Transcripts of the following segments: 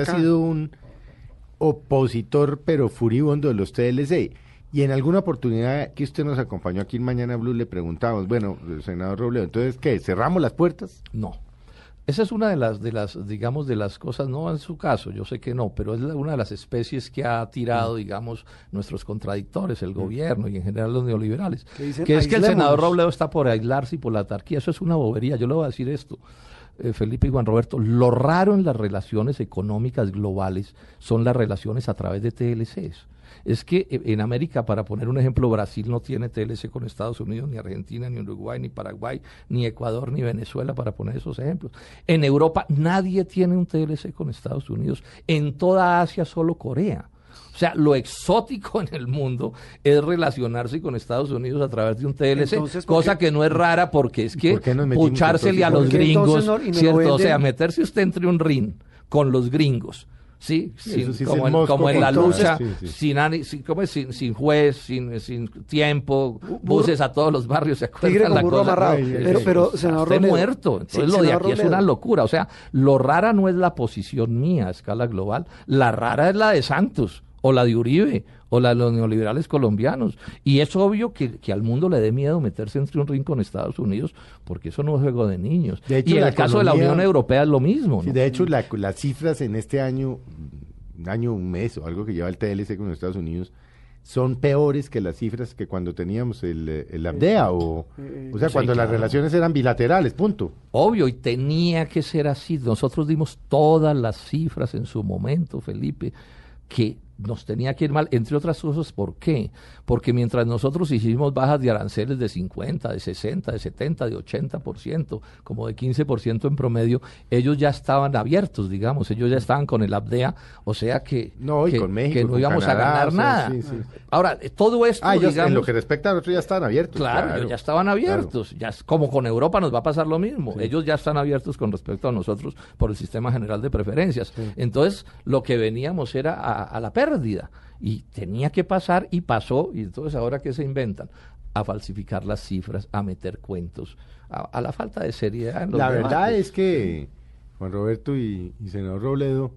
Usted ha sido un opositor, pero furibundo de los TLC. Y en alguna oportunidad que usted nos acompañó aquí en Mañana Blue le preguntamos, bueno, senador Robledo, entonces, ¿qué? ¿Cerramos las puertas? No. Esa es una de las, de las, digamos, de las cosas, no en su caso, yo sé que no, pero es una de las especies que ha tirado, mm. digamos, nuestros contradictores, el mm. gobierno y en general los neoliberales. Que es que el senador Robledo está por aislarse y por la autarquía. Eso es una bobería. Yo le voy a decir esto. Eh, Felipe y Juan Roberto, lo raro en las relaciones económicas globales son las relaciones a través de TLCs. Es que eh, en América, para poner un ejemplo, Brasil no tiene TLC con Estados Unidos, ni Argentina, ni Uruguay, ni Paraguay, ni Ecuador, ni Venezuela, para poner esos ejemplos. En Europa nadie tiene un TLC con Estados Unidos. En toda Asia solo Corea. O sea, lo exótico en el mundo es relacionarse con Estados Unidos a través de un TLC, cosa que no es rara porque es que puchársele a los gringos, ¿cierto? O sea, meterse usted entre un ring con los gringos. Sí, como, en, la lucha, sin, sin, sin, juez, sin, sin tiempo, buses a todos los barrios, ¿se acuerdan? La cosa, pero, pero, senador muerto. Entonces lo de aquí es una locura. O sea, lo rara no es la posición mía a escala global, la rara es la de Santos o la de Uribe, o la de los neoliberales colombianos. Y es obvio que, al mundo le dé miedo meterse entre un ring con Estados Unidos, porque eso no es juego de niños. y en el caso de la Unión Europea es lo mismo. de hecho, las cifras en este año, un año, un mes o algo que lleva el TLC con Estados Unidos, son peores que las cifras que cuando teníamos el, el ABDEA o, o sea, cuando las relaciones eran bilaterales, punto. Obvio, y tenía que ser así. Nosotros dimos todas las cifras en su momento, Felipe, que nos tenía que ir mal, entre otras cosas, ¿por qué? Porque mientras nosotros hicimos bajas de aranceles de 50, de 60, de 70, de 80%, como de 15% en promedio, ellos ya estaban abiertos, digamos, ellos ya estaban con el ABDEA, o sea que, no, que, no íbamos a ganar nada. Ahora, todo esto, ah, en lo que respecta a nosotros ya estaban abiertos. Claro, ya estaban abiertos, ya como con Europa nos va a pasar lo mismo, ellos ya están abiertos con respecto a nosotros por el sistema general de preferencias. Entonces, lo que veníamos era a, a la pérdida pérdida. Y tenía que pasar y pasó. Y entonces ahora que se inventan a falsificar las cifras, a meter cuentos, a, la falta de seriedad. la verdad es que Juan Roberto y, y senador Robledo,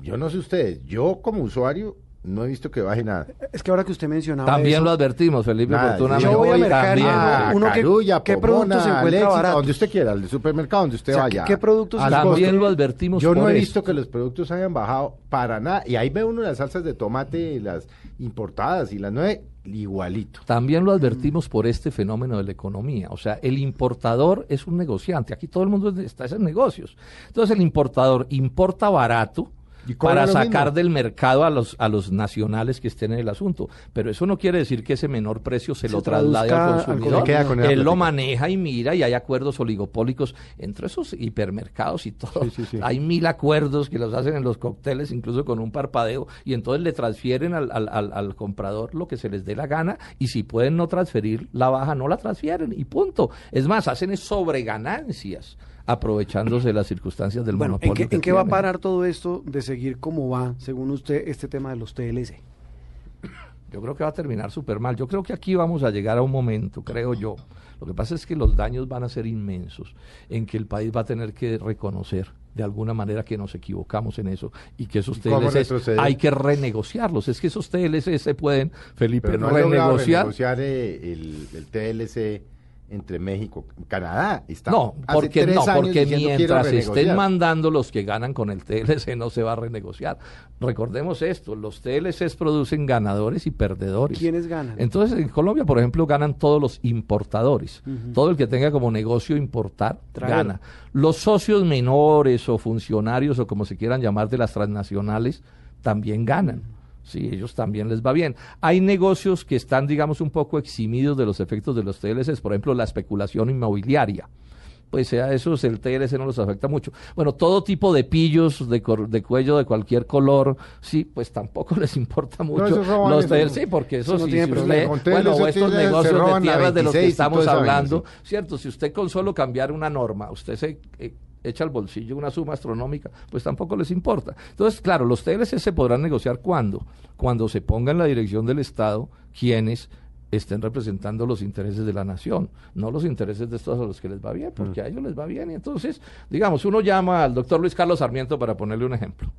yo no sé ustedes, yo como usuario no he visto que baje nada. Es que ahora que usted mencionaba. También lo advertimos, Felipe, oportunamente. Yo voy a mercado. Ah, uno que, ¿Qué productos se encuentra barato? Donde usted quiera, al supermercado, donde usted vaya. ¿Qué productos También lo advertimos. Yo no he visto que los productos hayan bajado para nada. Y ahí ve uno las salsas de tomate, las importadas y las nueve, igualito. También lo advertimos por este fenómeno de la economía. O sea, el importador es un negociante. Aquí todo el mundo está en negocios. Entonces, el importador importa barato para sacar del mercado a los, a los nacionales que estén en el asunto. Pero eso no quiere decir que ese menor precio se, lo traslade al consumidor. Él lo maneja y mira y hay acuerdos oligopólicos entre esos hipermercados y todo. hay mil acuerdos que los hacen en los cócteles, incluso con un parpadeo, y entonces le transfieren al, al, al, comprador lo que se les dé la gana y si pueden no transferir la baja, no la transfieren y punto. Es más, hacen sobreganancias aprovechándose de las circunstancias del monopolio. ¿En qué, va a parar todo esto de seguir como va, según usted, este tema de los TLC? Yo creo que va a terminar súper mal. Yo creo que aquí vamos a llegar a un momento, creo yo. Lo que pasa es que los daños van a ser inmensos, en que el país va a tener que reconocer de alguna manera que nos equivocamos en eso y que esos TLC hay que renegociarlos. Es que esos TLC se pueden, Felipe, no renegociar. renegociar eh, el, el TLC entre México y Canadá. Está no, porque, no, porque mientras estén mandando los que ganan con el TLC no se va a renegociar. Recordemos esto, los TLCs producen ganadores y perdedores. ¿Quiénes ganan? Entonces en Colombia, por ejemplo, ganan todos los importadores. Todo el que tenga como negocio importar gana. Los socios menores o funcionarios o como se quieran llamar de las transnacionales también ganan. Sí, ellos también les va bien. Hay negocios que están, digamos, un poco eximidos de los efectos de los TLCs, por ejemplo, la especulación inmobiliaria. Pues sea esos, el TLC no los afecta mucho. Bueno, todo tipo de pillos de, de cuello de cualquier color, sí, pues tampoco les importa mucho los TLC, porque eso, sí, si bueno, estos negocios de tierras de los que estamos hablando, cierto, si usted con solo cambiar una norma, usted se... Eh, echa al bolsillo una suma astronómica, pues tampoco les importa. Entonces, claro, los TLC se podrán negociar cuando, cuando se ponga en la dirección del Estado quienes estén representando los intereses de la nación, no los intereses de estos a los que les va bien, porque mm. a ellos les va bien. Y entonces, digamos, uno llama al doctor Luis Carlos Sarmiento para ponerle un ejemplo.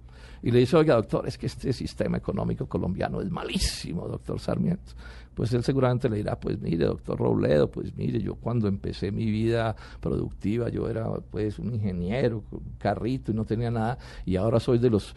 Y le dice, oiga, doctor, es que este sistema económico colombiano es malísimo, doctor Sarmiento pues él seguramente le dirá, pues mire, doctor Robledo, pues mire, yo cuando empecé mi vida productiva, yo era pues un ingeniero, un carrito y no tenía nada, y ahora soy de los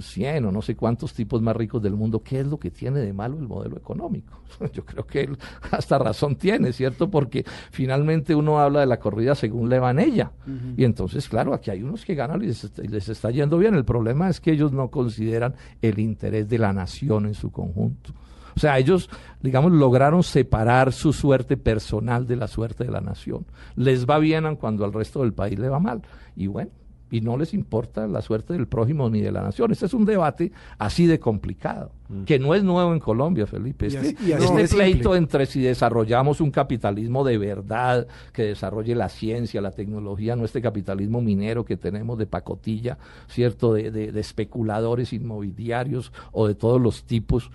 100 o no sé cuántos tipos más ricos del mundo. ¿Qué es lo que tiene de malo el modelo económico? Yo creo que él hasta razón tiene, ¿cierto? Porque finalmente uno habla de la corrida según le van ella. Y entonces, claro, aquí hay unos que ganan y les, les está yendo bien. El problema es que ellos no consideran el interés de la nación en su conjunto. O sea, ellos, digamos, lograron separar su suerte personal de la suerte de la nación. Les va bien cuando al resto del país le va mal. Y bueno, y no les importa la suerte del prójimo ni de la nación. Este es un debate así de complicado, mm. que no es nuevo en Colombia, Felipe. Este, este pleito entre si desarrollamos un capitalismo de verdad, que desarrolle la ciencia, la tecnología, no este capitalismo minero que tenemos de pacotilla, ¿cierto? De, de especuladores inmobiliarios o de todos los tipos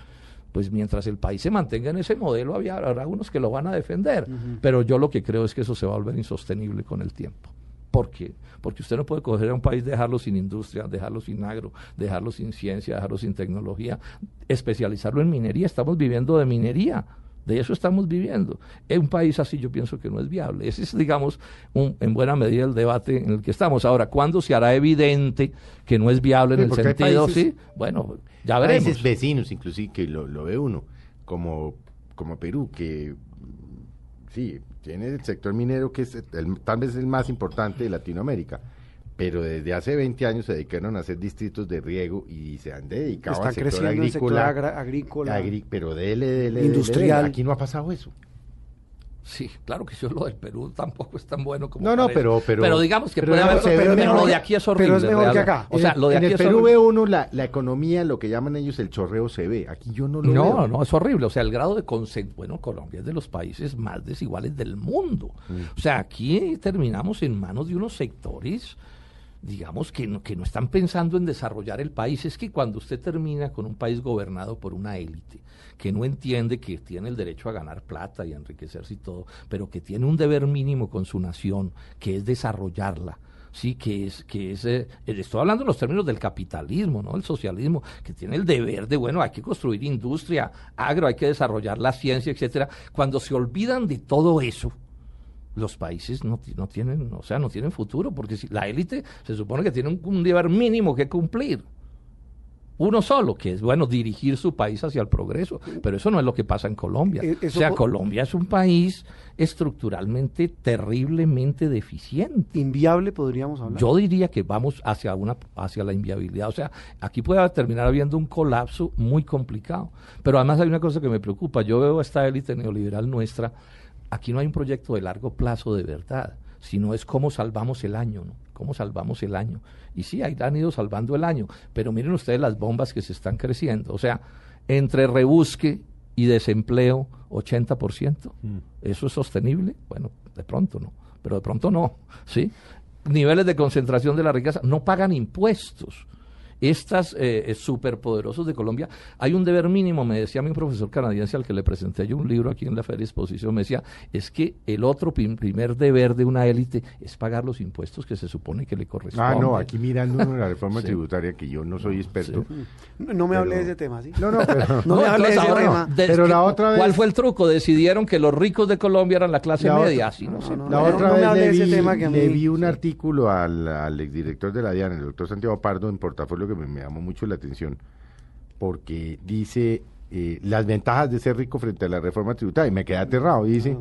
pues mientras el país se mantenga en ese modelo, había, habrá unos que lo van a defender. Pero yo lo que creo es que eso se va a volver insostenible con el tiempo. ¿Por qué? Porque usted no puede coger a un país, dejarlo sin industria, dejarlo sin agro, dejarlo sin ciencia, dejarlo sin tecnología, especializarlo en minería. Estamos viviendo de minería. De eso estamos viviendo. En un país así yo pienso que no es viable. Ese es, digamos, un, en buena medida el debate en el que estamos. Ahora, ¿cuándo se hará evidente que no es viable en el sentido, sí? Bueno, ya veremos. Países vecinos, inclusive, que lo, lo ve uno, como, como Perú, que sí, tiene el sector minero que es tal vez el más importante de Latinoamérica, pero desde hace 20 años se dedicaron a hacer distritos de riego y se han dedicado al sector agrícola, agrícola pero dele, dele, industrial. Aquí no ha pasado eso. Sí, claro que yo lo del Perú tampoco es tan bueno como. No, no, pero, pero. Pero digamos que puede haber. Pero, lo de aquí es horrible. Pero es mejor que acá. O sea, lo de en aquí el Perú ve uno la, la, economía, lo que llaman ellos el chorreo se ve. Aquí yo no lo no, veo. No, no, es horrible. O sea, el grado de concentración. Bueno, Colombia es de los países más desiguales del mundo. Mm. O sea, aquí terminamos en manos de unos sectores digamos, que no, que no están pensando en desarrollar el país. Es que cuando usted termina con un país gobernado por una élite, que no entiende que tiene el derecho a ganar plata y a enriquecerse y todo, pero que tiene un deber mínimo con su nación, que es desarrollarla, sí, que es, que es, eh, estoy hablando en los términos del capitalismo, ¿no? El socialismo, que tiene el deber de, bueno, hay que construir industria, agro, hay que desarrollar la ciencia, etcétera. Cuando se olvidan de todo eso, los países no, no, tienen, o sea, no tienen futuro, porque si la élite se supone que tiene un, deber mínimo que cumplir. Uno solo, que es, bueno, dirigir su país hacia el progreso, pero eso no es lo que pasa en Colombia. Eh, o sea, Colombia es un país estructuralmente terriblemente deficiente. Inviable, podríamos hablar. Yo diría que vamos hacia, una, hacia la inviabilidad. O sea, aquí puede terminar habiendo un colapso muy complicado. Pero además hay una cosa que me preocupa. Yo veo a esta élite neoliberal nuestra aquí no hay un proyecto de largo plazo de verdad, sino es cómo salvamos el año, ¿no? ¿Cómo salvamos el año? Y sí, ahí han ido salvando el año, pero miren ustedes las bombas que se están creciendo. O sea, entre rebusque y desempleo, 80%. Mm. ¿Eso es sostenible? Bueno, de pronto no, pero de pronto no, ¿sí? Niveles de concentración de la riqueza, no pagan impuestos estas eh, superpoderosos de Colombia, hay un deber mínimo, me decía mi profesor canadiense al que le presenté yo un libro aquí en la Feria Exposición, me decía, es que el otro primer deber de una élite es pagar los impuestos que se supone que le corresponden. Ah, no, aquí mirando la reforma tributaria, que yo no soy experto. No, me hable de ese tema, ¿sí? No, no, pero, no, me hable de ese tema. pero la otra vez... ¿Cuál fue el truco? Decidieron que los ricos de Colombia eran la clase media, así no, sé. La otra vez le, vi, le vi un artículo al, al exdirector de la DIAN, el doctor Santiago Pardo, en portafolio que me, llamó mucho la atención, porque dice eh, las ventajas de ser rico frente a la reforma tributaria, y me quedé aterrado, dice,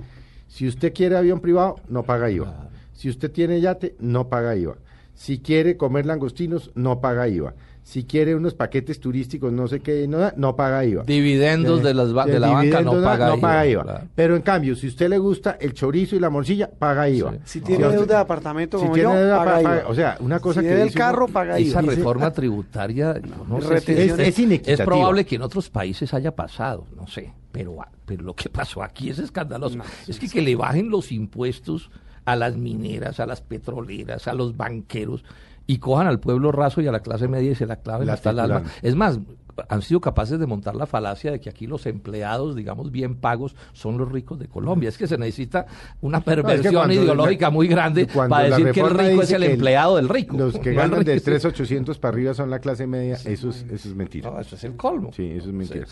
si usted quiere avión privado, no paga IVA, si usted tiene yate, no paga IVA, si quiere comer langostinos, no paga IVA si quiere unos paquetes turísticos, no sé qué, no, no paga IVA. Dividendos de, las, de, la banca no paga, IVA. Pero en cambio, si usted le gusta el chorizo y la morcilla, paga IVA. Si tiene deuda de apartamento como yo, paga, IVA. O sea, una cosa si que... el carro, paga IVA. Esa reforma tributaria, no, es, es, probable que en otros países haya pasado, no sé, pero, pero lo que pasó aquí es escandaloso. es que, que le bajen los impuestos a las mineras, a las petroleras, a los banqueros y cojan al pueblo raso y a la clase media y se la claven hasta el alma. Es más, han sido capaces de montar la falacia de que aquí los empleados, digamos, bien pagos son los ricos de Colombia. Es que se necesita una perversión ideológica muy grande para decir que el rico es el empleado del rico. Los que ganan de 3.800 para arriba son la clase media, eso, es, eso es mentira. eso es el colmo. Sí, eso es mentira.